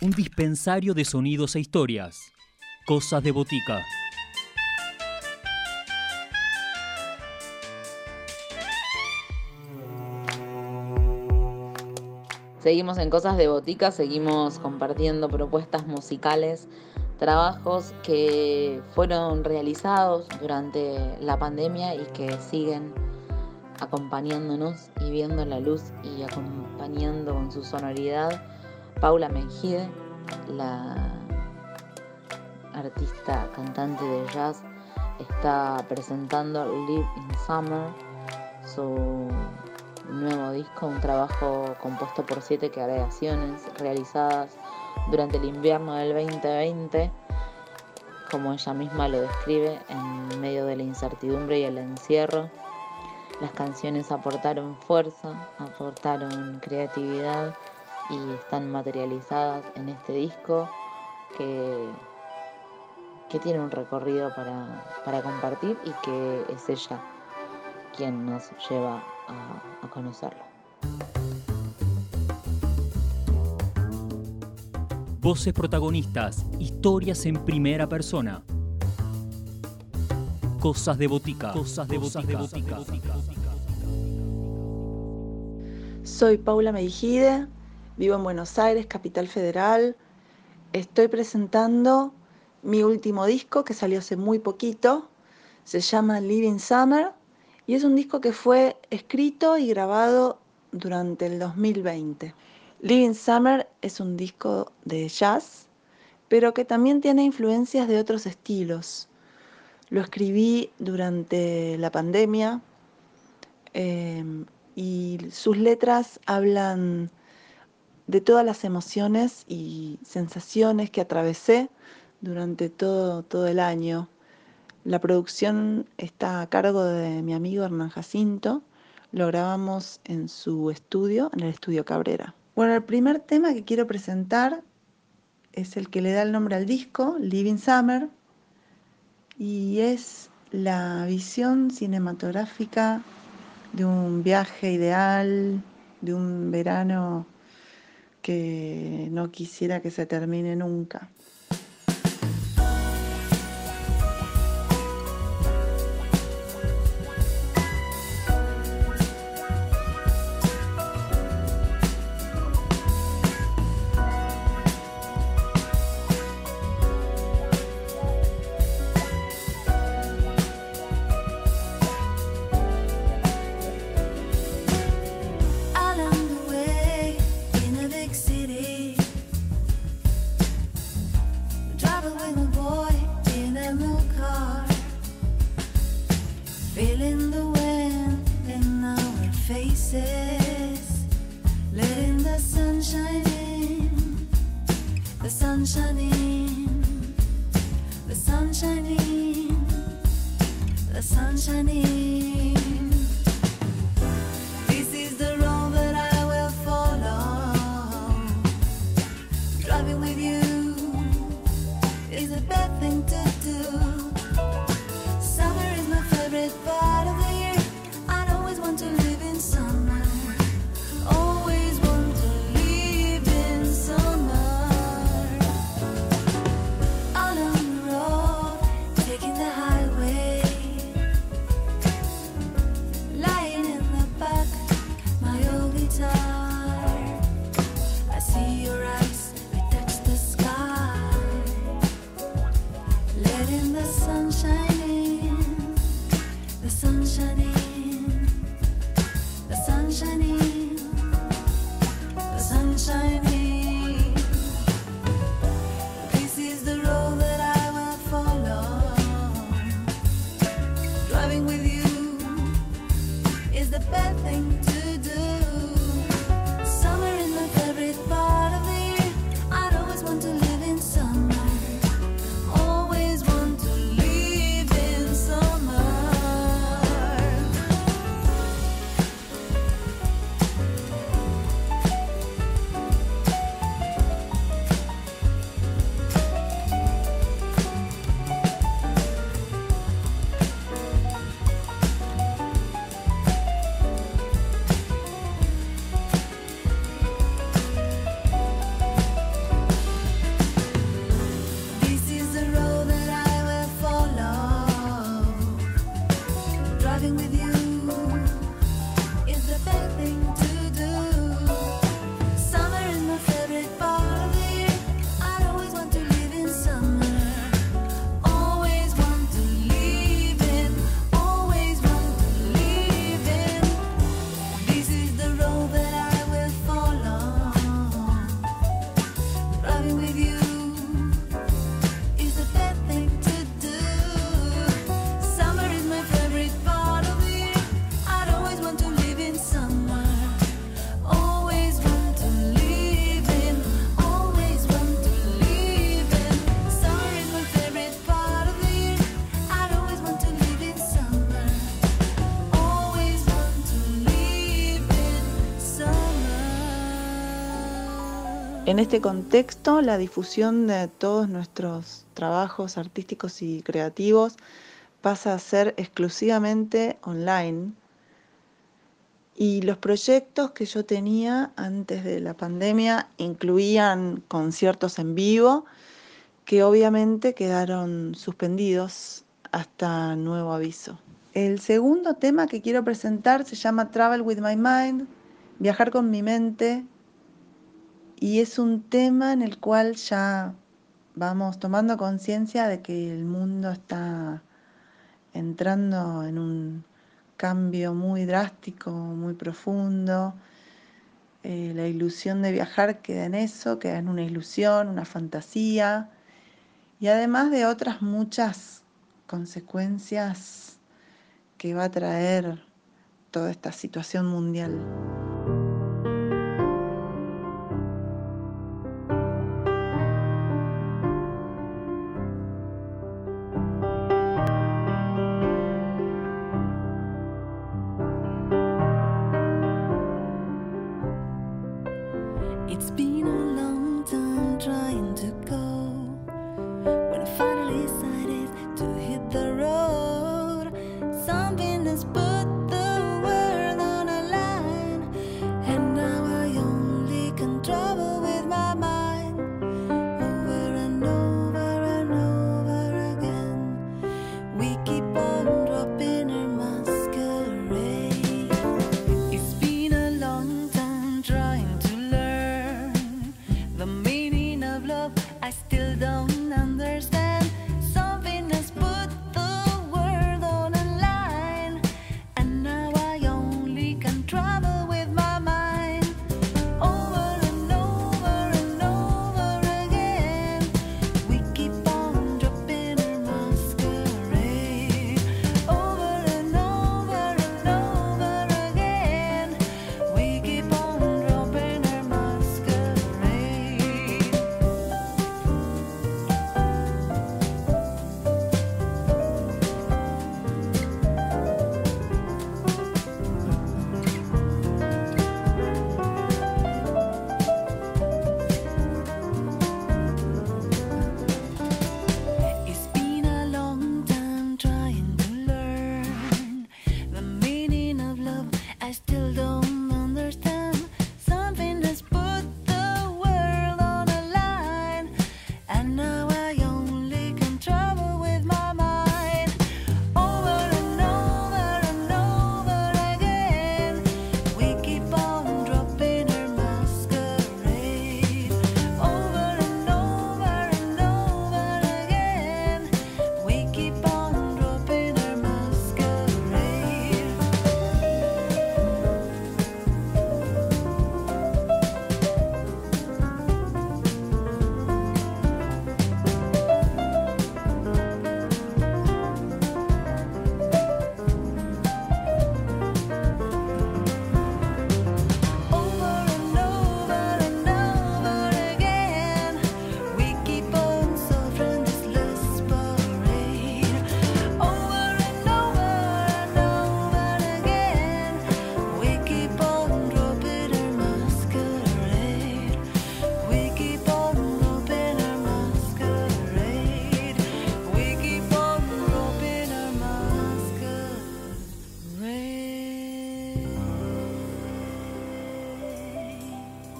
un dispensario de sonidos e historias. Cosas de botica. Seguimos en Cosas de Botica, seguimos compartiendo propuestas musicales, trabajos que fueron realizados durante la pandemia y que siguen acompañándonos y viendo la luz y acompañando con su sonoridad. Paula Mengide, la artista cantante de jazz, está presentando Live in Summer, su nuevo disco, un trabajo compuesto por siete creaciones realizadas durante el invierno del 2020, como ella misma lo describe, en medio de la incertidumbre y el encierro. Las canciones aportaron fuerza, aportaron creatividad y están materializadas en este disco que, que tiene un recorrido para, para compartir y que es ella quien nos lleva a, a conocerlo. Voces protagonistas, historias en primera persona. Cosas de botica. Cosas de botica. Soy Paula Meijide, vivo en Buenos Aires, capital federal. Estoy presentando mi último disco que salió hace muy poquito. Se llama Living Summer y es un disco que fue escrito y grabado durante el 2020. Living Summer es un disco de jazz, pero que también tiene influencias de otros estilos. Lo escribí durante la pandemia eh, y sus letras hablan de todas las emociones y sensaciones que atravesé durante todo, todo el año. La producción está a cargo de mi amigo Hernán Jacinto. Lo grabamos en su estudio, en el estudio Cabrera. Bueno, el primer tema que quiero presentar es el que le da el nombre al disco, Living Summer, y es la visión cinematográfica de un viaje ideal, de un verano que no quisiera que se termine nunca. sunshine. En este contexto, la difusión de todos nuestros trabajos artísticos y creativos pasa a ser exclusivamente online. Y los proyectos que yo tenía antes de la pandemia incluían conciertos en vivo que obviamente quedaron suspendidos hasta nuevo aviso. El segundo tema que quiero presentar se llama Travel with My Mind, viajar con mi mente, y es un tema en el cual ya vamos tomando conciencia de que el mundo está entrando en un cambio muy drástico, muy profundo. Eh, la ilusión de viajar queda en eso, queda en una ilusión, una fantasía y además de otras muchas consecuencias que va a traer toda esta situación mundial.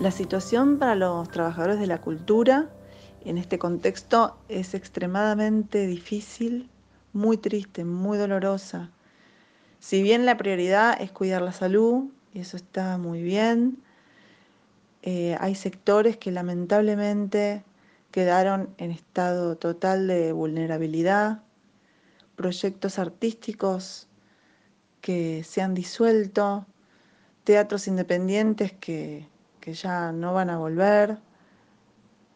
La situación para los trabajadores de la cultura en este contexto es extremadamente difícil, muy triste, muy dolorosa. Si bien la prioridad es cuidar la salud, y eso está muy bien, eh, hay sectores que lamentablemente quedaron en estado total de vulnerabilidad, proyectos artísticos que se han disuelto, teatros independientes que que ya no van a volver,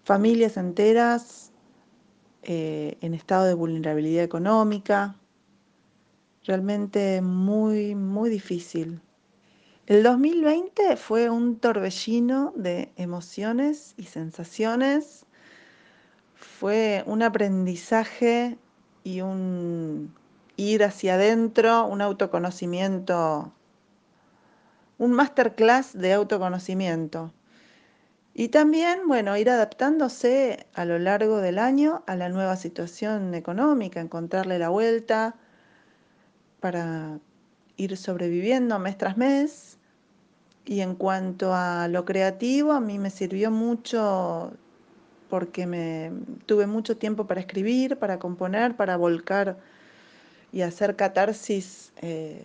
familias enteras eh, en estado de vulnerabilidad económica, realmente muy, muy difícil. El 2020 fue un torbellino de emociones y sensaciones, fue un aprendizaje y un ir hacia adentro, un autoconocimiento un masterclass de autoconocimiento. Y también, bueno, ir adaptándose a lo largo del año a la nueva situación económica, encontrarle la vuelta para ir sobreviviendo mes tras mes. Y en cuanto a lo creativo, a mí me sirvió mucho porque me tuve mucho tiempo para escribir, para componer, para volcar y hacer catarsis eh,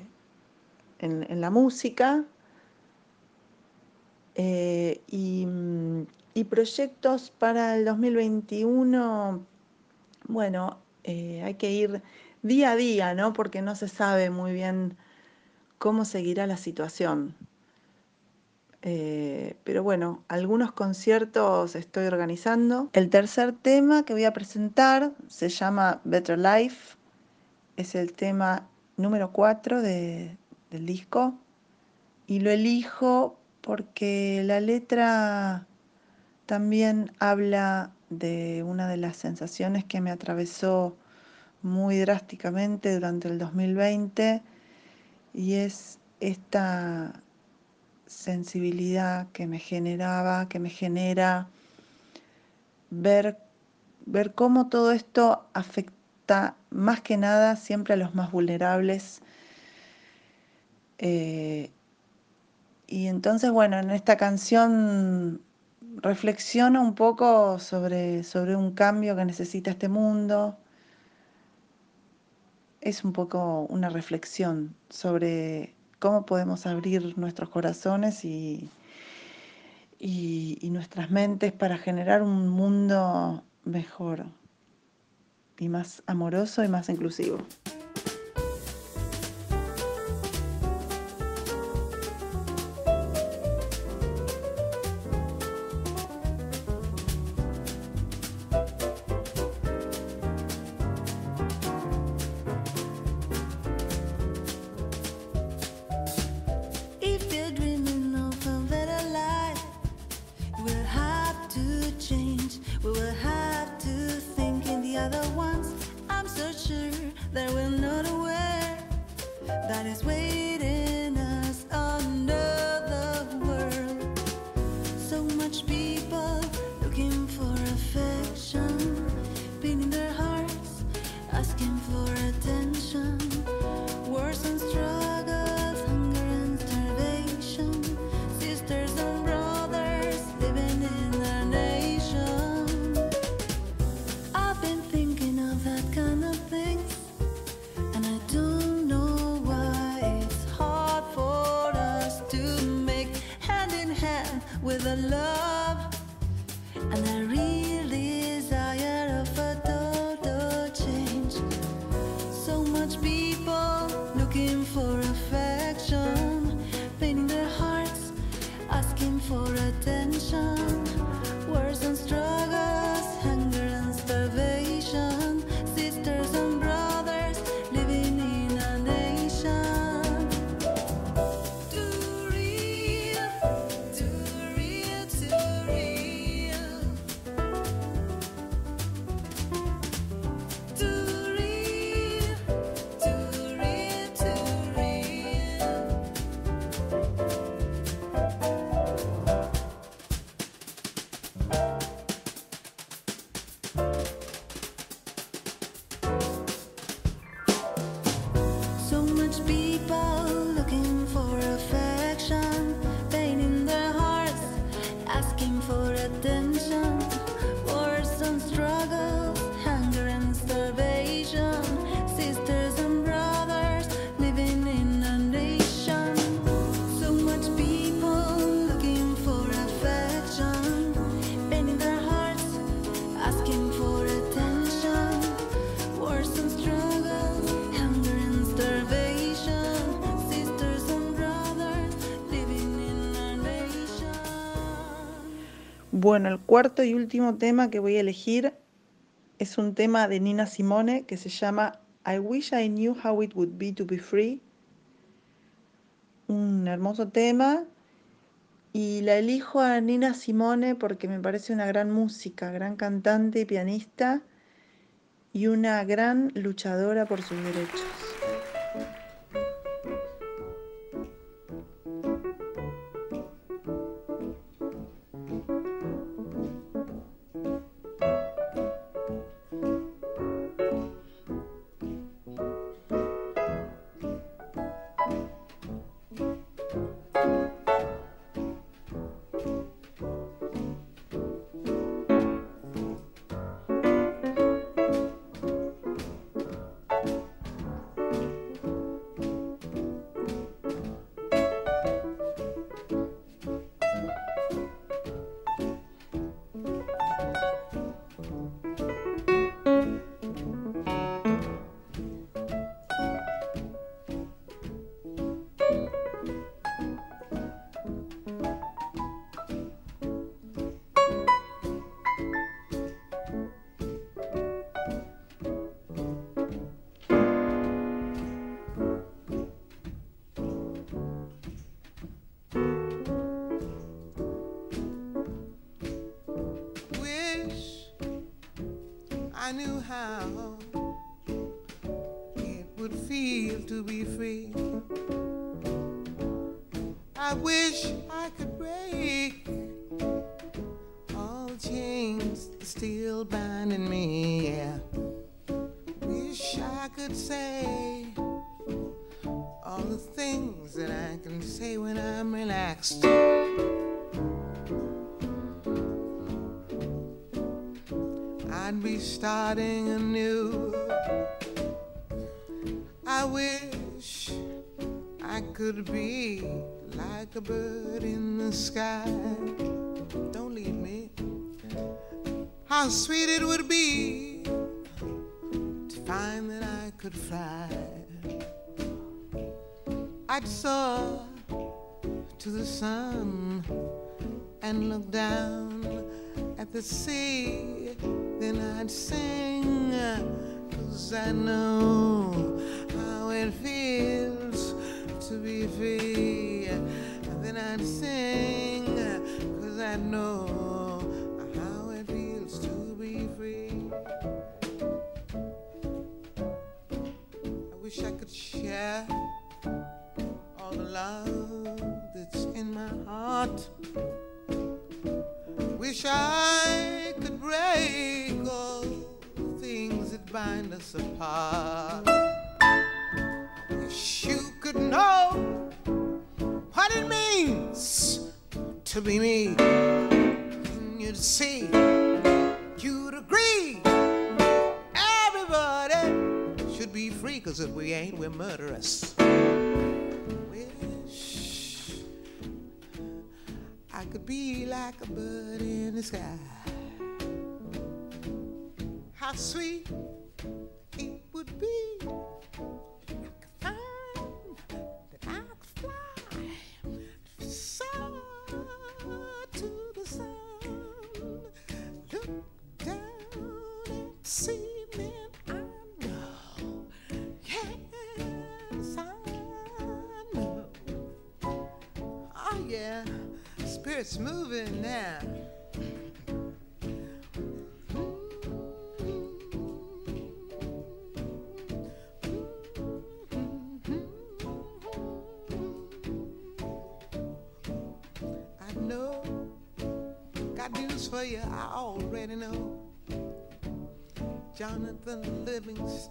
en, la música. Eh, y, proyectos para el 2021, bueno, eh, hay que ir día a día, ¿no? Porque no se sabe muy bien cómo seguirá la situación. Eh, pero bueno, algunos conciertos estoy organizando. El tercer tema que voy a presentar se llama Better Life. Es el tema número 4 del disco. Y lo elijo porque la letra también habla de una de las sensaciones que me atravesó muy drásticamente durante el 2020 y es esta sensibilidad que me generaba, que me genera ver, ver cómo todo esto afecta más que nada siempre a los más vulnerables. Eh, y entonces, bueno, en esta canción reflexiono un poco sobre, sobre un cambio que necesita este mundo. Es un poco una reflexión sobre cómo podemos abrir nuestros corazones y, y, nuestras mentes para generar un mundo mejor y más amoroso y más inclusivo. Bueno, el cuarto y último tema que voy a elegir es un tema de Nina Simone que se llama I Wish I Knew How It Would Be to Be Free. Un hermoso tema y la elijo a Nina Simone porque me parece una gran música, gran cantante y pianista y una gran luchadora por sus derechos. How it would feel to be free. I wish I could break all chains still binding me. Yeah. Wish I could say all the things that I can say when I'm relaxed. Be starting anew. I wish I could be like a bird in the sky. Don't leave me. How sweet it would be to find that I could fly. I'd soar to the sun and look down at the sea. Then I'd sing, cause I know how it feels to be free. Then I'd sing, cause I know how it feels to be free. I wish I could share all the love that's in my heart. Wish I could break bind us apart. Wish you could know what it means to be me. And you'd see, you'd agree. Everybody should be free, cause if we ain't, we're murderous. Wish I could be like a bird in the sky. How sweet it would be. Could find that to the sun. Look down and see. Oh yeah, spirit's moving now.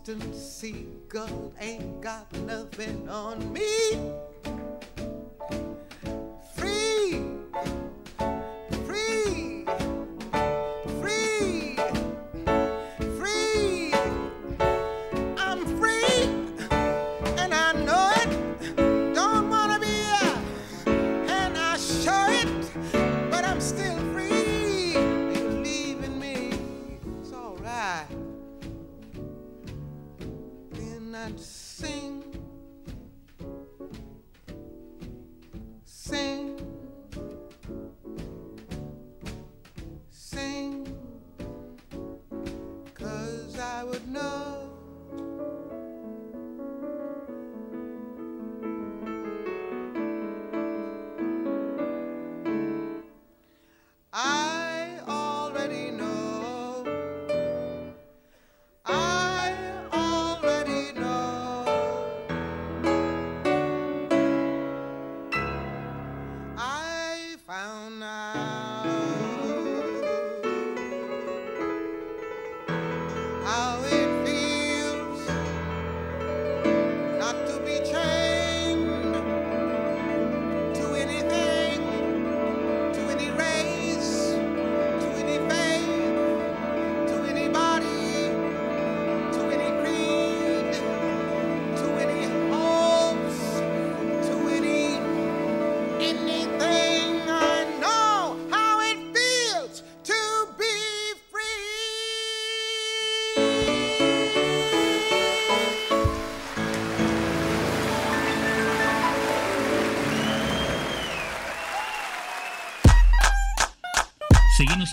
Livingston Seagull ain't got nothing on me.